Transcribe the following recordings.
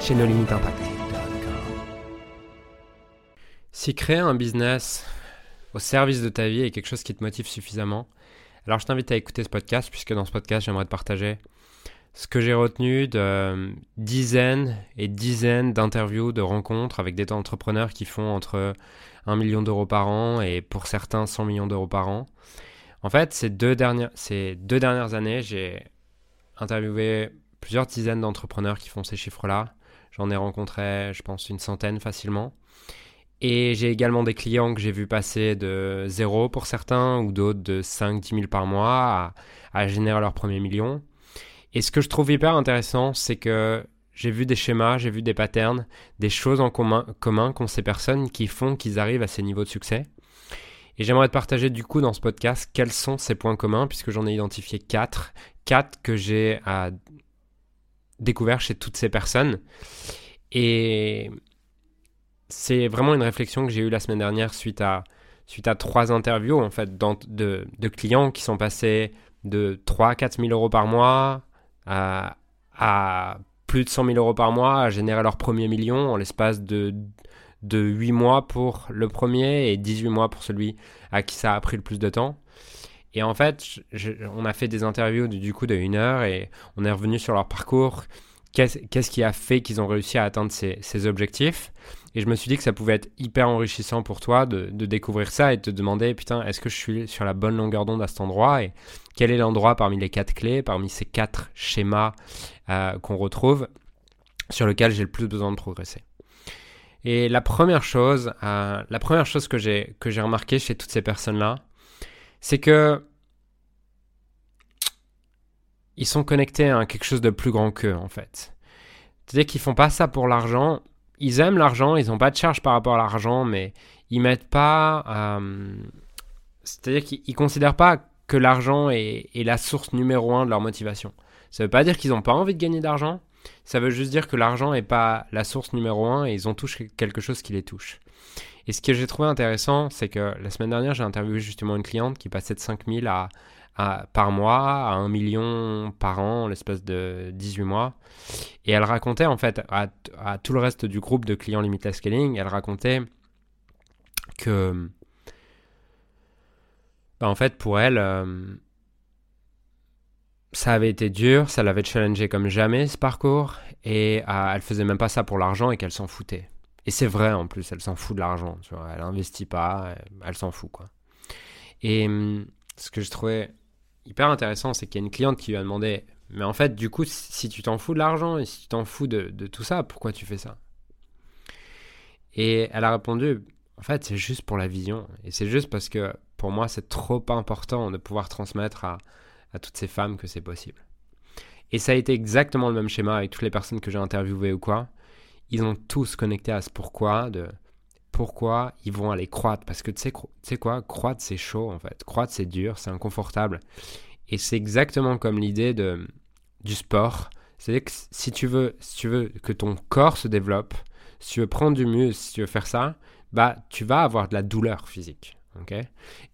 chez nos limites impact. Si créer un business au service de ta vie est quelque chose qui te motive suffisamment, alors je t'invite à écouter ce podcast puisque dans ce podcast j'aimerais te partager ce que j'ai retenu de dizaines et dizaines d'interviews, de rencontres avec des entrepreneurs qui font entre 1 million d'euros par an et pour certains 100 millions d'euros par an. En fait, ces deux dernières années, j'ai interviewé plusieurs dizaines d'entrepreneurs qui font ces chiffres-là. J'en ai rencontré, je pense, une centaine facilement. Et j'ai également des clients que j'ai vu passer de zéro pour certains ou d'autres de 5-10 000 par mois à, générer leur premier million. Et ce que je trouve hyper intéressant, c'est que j'ai vu des schémas, j'ai vu des patterns, des choses en commun, commun qu'ont ces personnes qui font qu'ils arrivent à ces niveaux de succès. Et j'aimerais te partager du coup dans ce podcast quels sont ces points communs, puisque j'en ai identifié quatre. Quatre que j'ai à découvert chez toutes ces personnes. Et c'est vraiment une réflexion que j'ai eue la semaine dernière suite à, suite à trois interviews en fait, de, de, clients qui sont passés de 3 à 4 000 euros par mois à, plus de 100 000 euros par mois, à générer leur premier million en l'espace de, de 8 mois pour le premier et 18 mois pour celui à qui ça a pris le plus de temps. Et en fait, on a fait des interviews du, coup de heure et on est revenu sur leur parcours. Qu'est-ce qui a fait qu'ils ont réussi à atteindre ces, objectifs? Et je me suis dit que ça pouvait être hyper enrichissant pour toi de, découvrir ça et de te demander, putain, est-ce que je suis sur la bonne longueur d'onde à cet endroit? Et quel est l'endroit parmi les quatre clés, parmi ces quatre schémas euh, qu'on retrouve, sur lequel j'ai le plus besoin de progresser? Et la première chose, euh, la première chose que j'ai que j'ai remarqué chez toutes ces personnes-là, c'est que ils sont connectés à quelque chose de plus grand qu'eux, en fait. C'est-à-dire qu'ils font pas ça pour l'argent. Ils aiment l'argent, ils n'ont pas de charge par rapport à l'argent, mais ils mettent pas. Euh, c'est-à-dire qu'ils considèrent pas que l'argent est, la source numéro un de leur motivation. Ça veut pas dire qu'ils n'ont pas envie de gagner d'argent. Ça veut juste dire que l'argent n'est pas la source numéro un et ils ont tous quelque chose qui les touche. Et ce que j'ai trouvé intéressant, c'est que la semaine dernière, j'ai interviewé justement une cliente qui passait de 5000 à, à, par mois à 1 million par an l'espace de 18 mois. Et elle racontait en fait à, tout le reste du groupe de clients Limitless Scaling, elle racontait que bah, en fait pour elle, euh, ça avait été dur, ça l'avait challengé comme jamais ce parcours, et euh, elle faisait même pas ça pour l'argent et qu'elle s'en foutait. Et c'est vrai en plus, elle s'en fout de l'argent, tu vois, elle investit pas, elle, s'en fout quoi. Et hum, ce que je trouvais hyper intéressant, c'est qu'il y a une cliente qui lui a demandé, mais en fait, du coup, si tu t'en fous de l'argent et si tu t'en fous de, tout ça, pourquoi tu fais ça? Et elle a répondu, en fait, c'est juste pour la vision. Et c'est juste parce que pour moi, c'est trop important de pouvoir transmettre à toutes ces femmes que c'est possible. Et ça a été exactement le même schéma avec toutes les personnes que j'ai interviewées ou quoi ils ont tous connecté à ce pourquoi de pourquoi ils vont aller croître. Parce que tu sais, quoi, croître c'est chaud en fait. Croître c'est dur, c'est inconfortable. Et c'est exactement comme l'idée de, du sport. C'est-à-dire que si tu, veux, si tu veux que ton corps se développe, si tu veux prendre du muscle, si tu veux faire ça, bah tu vas avoir de la douleur physique.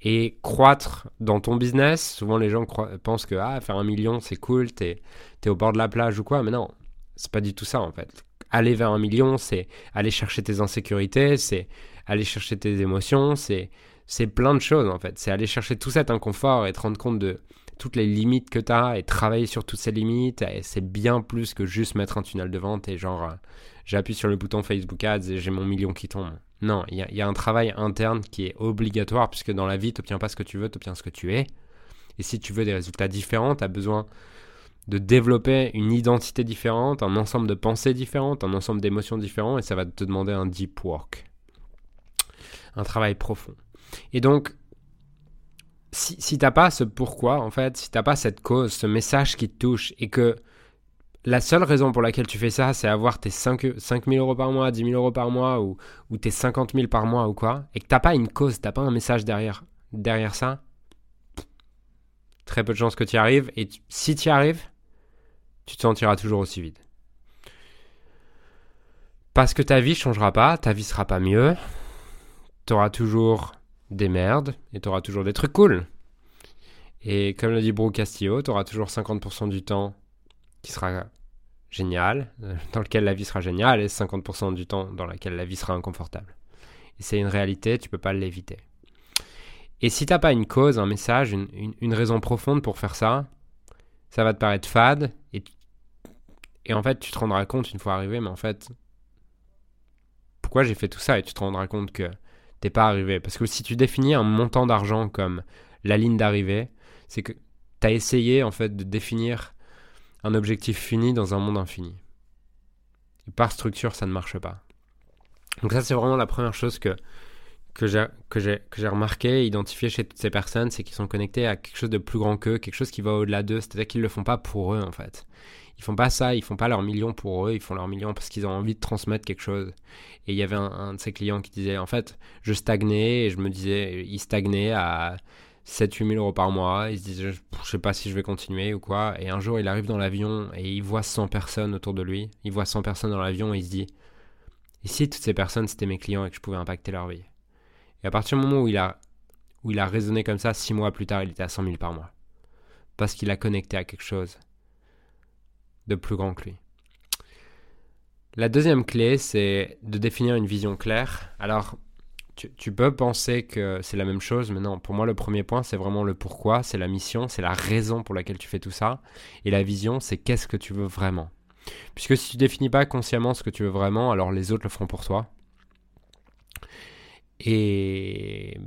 et croître dans ton business, souvent les gens pensent que ah, faire un million c'est cool, t'es es au bord de la plage ou quoi, mais non, c'est pas du tout ça en fait aller vers un million, c'est aller chercher tes insécurités, c'est aller chercher tes émotions, c'est c'est plein de choses en fait. C'est aller chercher tout cet inconfort et te rendre compte de toutes les limites que tu as et travailler sur toutes ces limites. Et c'est bien plus que juste mettre un tunnel de vente et genre euh, j'appuie sur le bouton Facebook Ads et j'ai mon million qui tombe. Non, il y, a un travail interne qui est obligatoire puisque dans la vie, tu n'obtiens pas ce que tu veux, tu obtiens ce que tu es. Et si tu veux des résultats différents, tu as besoin de développer une identité différente, un ensemble de pensées différentes, un ensemble d'émotions différentes, et ça va te demander un deep work, un travail profond. Et donc, si, si t'as pas ce pourquoi, en fait, si t'as pas cette cause, ce message qui te touche, et que la seule raison pour laquelle tu fais ça, c'est avoir tes 5, 000 euros par mois, 10 000 euros par mois ou, ou tes 50 000 par mois ou quoi, et que t'as pas une cause, t'as pas un message derrière, derrière ça, très peu de chances que tu y arrives. Et si tu y arrives, tu te sentiras toujours aussi vide. Parce que ta vie changera pas, ta vie sera pas mieux. Tu auras toujours des merdes et tu auras toujours des trucs cool. Et comme le dit Brooke Castillo, tu auras toujours 50% du temps qui sera génial, dans lequel la vie sera géniale, et 50% du temps dans lequel la vie sera inconfortable. C'est une réalité, tu peux pas l'éviter. Et si t'as pas une cause, un message, une, raison profonde pour faire ça, ça va te paraître fade, et, et en fait tu te rendras compte une fois arrivé, mais en fait, pourquoi j'ai fait tout ça, et tu te rendras compte que t'es pas arrivé. Parce que si tu définis un montant d'argent comme la ligne d'arrivée, c'est que tu as essayé en fait de définir un objectif fini dans un monde infini. Et par structure, ça ne marche pas. Donc ça, c'est vraiment la première chose que, que j'ai remarqué, identifié chez toutes ces personnes, c'est qu'ils sont connectés à quelque chose de plus grand qu'eux, quelque chose qui va au-delà d'eux. C'est-à-dire qu'ils ne le font pas pour eux, en fait. Ils font pas ça, ils font pas leur million pour eux, ils font leur million parce qu'ils ont envie de transmettre quelque chose. Et il y avait un, de ses clients qui disait, en fait, je stagnais et je me disais, il stagnait à 7-8 000 euros par mois. Il se je, je sais pas si je vais continuer ou quoi. Et un jour, il arrive dans l'avion et il voit 100 personnes autour de lui. Il voit 100 personnes dans l'avion et il se dit, et si toutes ces personnes c'était mes clients et que je pouvais impacter leur vie? Et à partir du moment où il a, raisonné comme ça, 6 mois plus tard, il était à 100 000 par mois. Parce qu'il a connecté à quelque chose de plus grand que lui. La deuxième clé, c'est de définir une vision claire. Alors, tu, peux penser que c'est la même chose, mais non, pour moi le premier point c'est vraiment le pourquoi, c'est la mission, c'est la raison pour laquelle tu fais tout ça, et la vision c'est qu'est-ce que tu veux vraiment. Puisque si tu définis pas consciemment ce que tu veux vraiment, alors les autres le feront pour toi. Et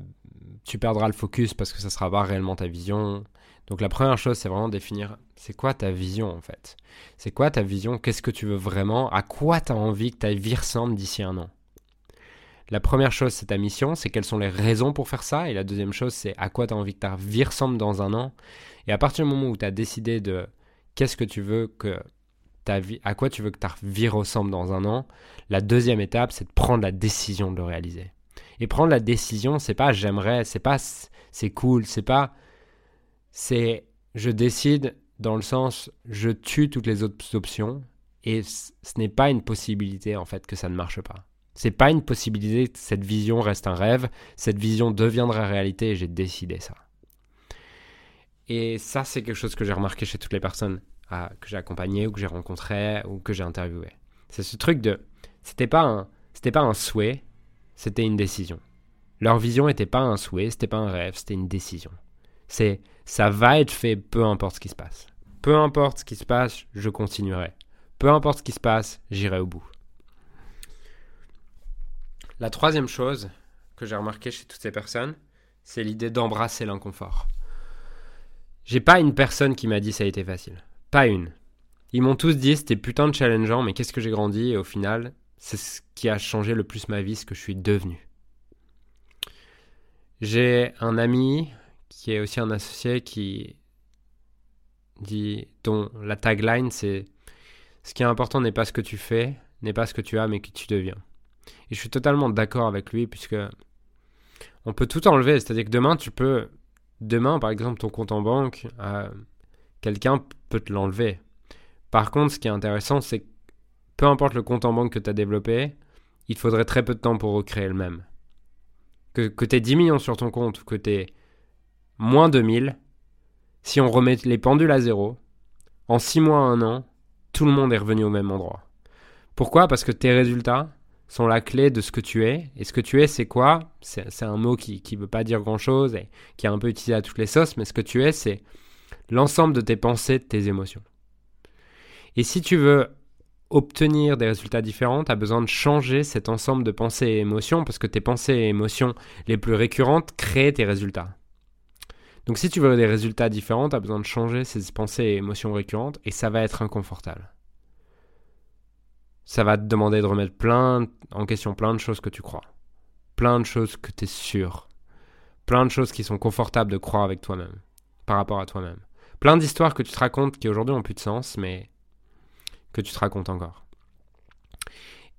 tu perdras le focus parce que ça sera pas réellement ta vision. Donc la première chose c'est vraiment définir c'est quoi ta vision en fait? C'est quoi ta vision, qu'est-ce que tu veux vraiment, à quoi tu as envie que ta vie ressemble d'ici un an? La première chose, c'est ta mission, c'est quelles sont les raisons pour faire ça. Et la deuxième chose, c'est à quoi tu as envie que ta vie ressemble dans un an. Et à partir du moment où tu as décidé de qu'est-ce que tu veux que ta vie, à quoi tu veux que ta vie ressemble dans un an, la deuxième étape, c'est de prendre la décision de le réaliser. Et prendre la décision, c'est pas j'aimerais, c'est pas c'est cool, c'est pas c'est je décide dans le sens je tue toutes les autres options et ce n'est pas une possibilité en fait que ça ne marche pas. C'est pas une possibilité, cette vision reste un rêve, cette vision deviendra réalité et j'ai décidé ça. Et ça, c'est quelque chose que j'ai remarqué chez toutes les personnes que j'ai accompagnées ou que j'ai rencontrées ou que j'ai interviewées. C'est ce truc de. C'était pas un, c'était pas un souhait, c'était une décision. Leur vision n'était pas un souhait, c'était pas un rêve, c'était une décision. C'est ça va être fait peu importe ce qui se passe. Peu importe ce qui se passe, je continuerai. Peu importe ce qui se passe, j'irai au bout. La troisième chose que j'ai remarqué chez toutes ces personnes, c'est l'idée d'embrasser l'inconfort. J'ai pas une personne qui m'a dit ça a été facile. Pas une. Ils m'ont tous dit c'était putain de challengeant, mais qu'est-ce que j'ai grandi? Et au final, c'est ce qui a changé le plus ma vie, ce que je suis devenu. J'ai un ami qui est aussi un associé qui dit dont la tagline c'est ce qui est important n'est pas ce que tu fais, n'est pas ce que tu as, mais qui tu deviens. Et je suis totalement d'accord avec lui, puisque on peut tout enlever. C'est-à-dire que demain, tu peux. Demain, par exemple, ton compte en banque, euh, quelqu'un peut te l'enlever. Par contre, ce qui est intéressant, c'est peu importe le compte en banque que tu as développé, il te faudrait très peu de temps pour recréer le même. Que, que tu aies 10 millions sur ton compte ou que tu aies moins de 1000, si on remet les pendules à zéro, en 6 mois, 1 an, tout le monde est revenu au même endroit. Pourquoi? Parce que tes résultats, sont la clé de ce que tu es. Et ce que tu es, c'est quoi? C'est un mot qui ne veut pas dire grand-chose et qui est un peu utilisé à toutes les sauces, mais ce que tu es, c'est l'ensemble de tes pensées, de tes émotions. Et si tu veux obtenir des résultats différents, tu as besoin de changer cet ensemble de pensées et émotions, parce que tes pensées et émotions les plus récurrentes créent tes résultats. Donc si tu veux des résultats différents, tu as besoin de changer ces pensées et émotions récurrentes, et ça va être inconfortable ça va te demander de remettre plein en question plein de choses que tu crois. Plein de choses que tu es sûr. Plein de choses qui sont confortables de croire avec toi-même, par rapport à toi-même. Plein d'histoires que tu te racontes qui aujourd'hui ont plus de sens, mais que tu te racontes encore.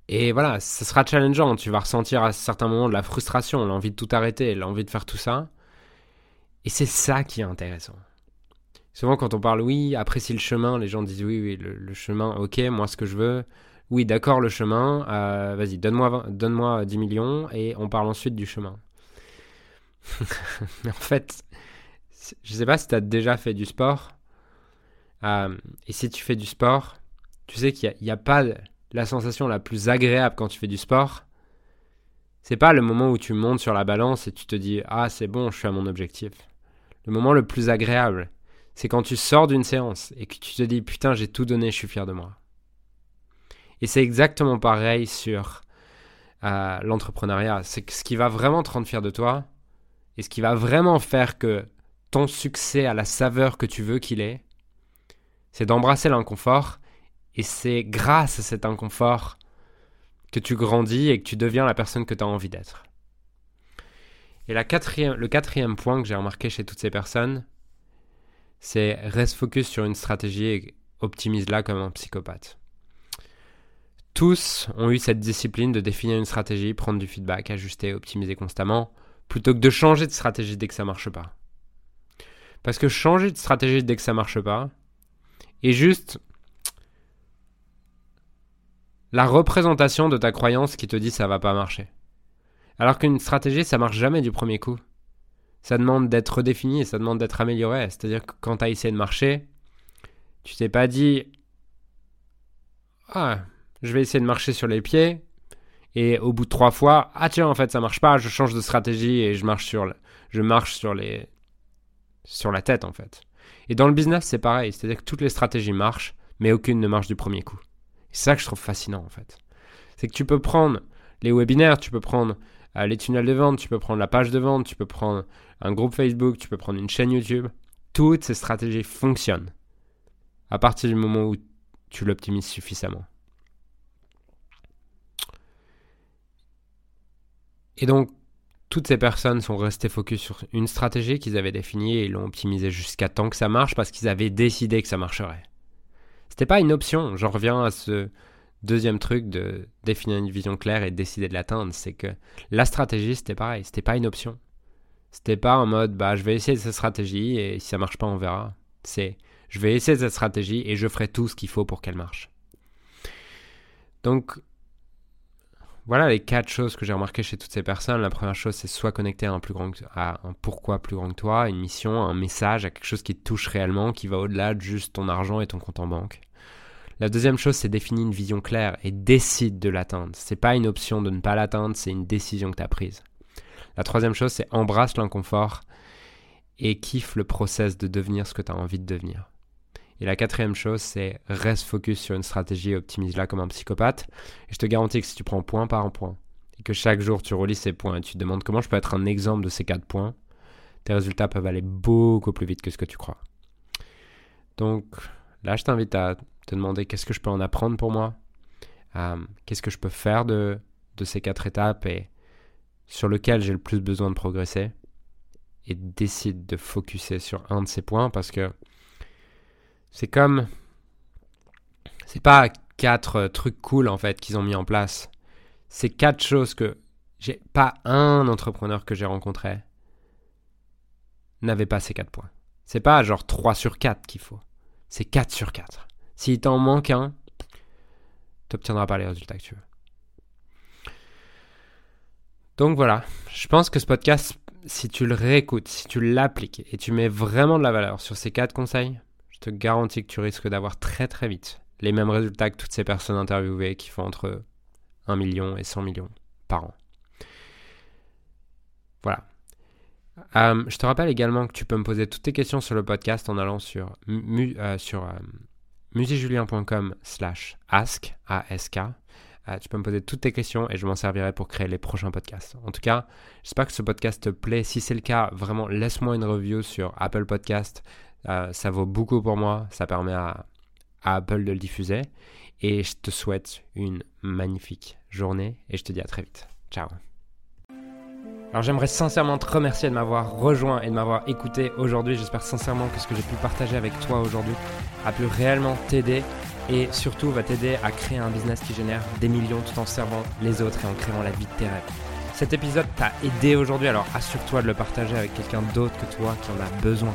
Et voilà, ce sera challengeant. Tu vas ressentir à certains moments de la frustration, l'envie de tout arrêter, l'envie de faire tout ça. Et c'est ça qui est intéressant. Souvent, quand on parle, oui, apprécie le chemin, les gens disent, oui, oui, le, chemin, ok, moi, ce que je veux, oui, d'accord, le chemin, euh, vas-y, donne-moi donne 10 millions et on parle ensuite du chemin. en fait, je sais pas si tu as déjà fait du sport. Euh, et si tu fais du sport, tu sais qu'il n'y a, pas la sensation la plus agréable quand tu fais du sport. C'est pas le moment où tu montes sur la balance et tu te dis Ah, c'est bon, je suis à mon objectif. Le moment le plus agréable, c'est quand tu sors d'une séance et que tu te dis putain, j'ai tout donné, je suis fier de moi. Et c'est exactement pareil sur euh, l'entrepreneuriat. C'est ce qui va vraiment te rendre fier de toi et ce qui va vraiment faire que ton succès a la saveur que tu veux qu'il ait, c'est d'embrasser l'inconfort et c'est grâce à cet inconfort que tu grandis et que tu deviens la personne que tu as envie d'être. Et le quatrième point que j'ai remarqué chez toutes ces personnes, c'est reste focus sur une stratégie et optimise-la comme un psychopathe. Tous ont eu cette discipline de définir une stratégie, prendre du feedback, ajuster, optimiser constamment, plutôt que de changer de stratégie dès que ça marche pas. Parce que changer de stratégie dès que ça marche pas est juste la représentation de ta croyance qui te dit ça va pas marcher. Alors qu'une stratégie, ça marche jamais du premier coup ça demande d'être redéfini ça demande d'être amélioré. C'est-à-dire que quand tu as essayé de marcher, tu t'es pas dit Ah, je vais essayer de marcher sur les pieds. Et au bout de trois fois, ah tiens, en fait, ça marche pas, je change de stratégie et je marche sur, je marche sur, les, sur la tête, en fait. Et dans le business, c'est pareil. C'est-à-dire que toutes les stratégies marchent, mais aucune ne marche du premier coup. C'est ça que je trouve fascinant, en fait. C'est que tu peux prendre les webinaires, tu peux prendre euh, les tunnels de vente, tu peux prendre la page de vente, tu peux prendre un groupe Facebook, tu peux prendre une chaîne YouTube. Toutes ces stratégies fonctionnent à partir du moment où tu l'optimises suffisamment. Et donc, toutes ces personnes sont restées focus sur une stratégie qu'ils avaient définie et l'ont optimisée jusqu'à temps que ça marche parce qu'ils avaient décidé que ça marcherait. C'était pas une option. J'en reviens à ce deuxième truc de définir une vision claire et décider de l'atteindre. C'est que la stratégie, c'était pareil. C'était pas une option. C'était pas en mode, bah, je vais essayer cette stratégie et si ça marche pas, on verra. C'est, je vais essayer cette stratégie et je ferai tout ce qu'il faut pour qu'elle marche. Donc, voilà les quatre choses que j'ai remarquées chez toutes ces personnes. La première chose, c'est soit connecter à un, pourquoi plus grand que toi, une mission, un message, à quelque chose qui touche réellement, qui va au-delà de juste ton argent et ton compte en banque. La deuxième chose, c'est définir une vision claire et décide de l'atteindre. C'est pas une option de ne pas l'atteindre, c'est une décision que tu as prise. La troisième chose, c'est embrasse l'inconfort et kiffe le process de devenir ce que tu as envie de devenir. Et la quatrième chose, c'est reste focus sur une stratégie et optimise-la comme un psychopathe. Et je te garantis que si tu prends point par point et que chaque jour tu relis ces points et tu te demandes comment je peux être un exemple de ces quatre points, tes résultats peuvent aller beaucoup plus vite que ce que tu crois. Donc là, je t'invite à te demander qu'est-ce que je peux en apprendre pour moi, euh, qu'est-ce que je peux faire de, de ces quatre étapes et sur lequel j'ai le plus besoin de progresser et décide de focuser sur un de ces points parce que c'est comme c'est pas quatre trucs cool en fait qu'ils ont mis en place. C'est quatre choses que j'ai pas un entrepreneur que j'ai rencontré n'avait pas ces quatre points. C'est pas genre 3 sur 4 qu'il faut. C'est 4 sur 4. S'il t'en manque un, tu n'obtiendras pas les résultats que tu veux. Donc voilà, je pense que ce podcast, si tu le réécoutes, si tu l'appliques et tu mets vraiment de la valeur sur ces quatre conseils, je te garantis que tu risques d'avoir très très vite les mêmes résultats que toutes ces personnes interviewées qui font entre 1 million et 100 millions par an. Voilà. Euh, je te rappelle également que tu peux me poser toutes tes questions sur le podcast en allant sur, euh, euh, musicjulien.com slash ask, A-S-K. Tu peux me poser toutes tes questions et je m'en servirai pour créer les prochains podcasts. En tout cas, j'espère que ce podcast te plaît. Si c'est le cas, vraiment, laisse-moi une review sur Apple Podcast. Euh, ça vaut beaucoup pour moi. Ça permet à, à Apple de le diffuser. Et je te souhaite une magnifique journée et je te dis à très vite. Ciao Alors j'aimerais sincèrement te remercier de m'avoir rejoint et de m'avoir écouté aujourd'hui. J'espère sincèrement que ce que j'ai pu partager avec toi aujourd'hui a pu réellement t'aider et surtout va t'aider à créer un business qui génère des millions tout en servant les autres et en créant la vie de tes rêves. Cet épisode t'a aidé aujourd'hui, alors assure-toi de le partager avec quelqu'un d'autre que toi qui en a besoin.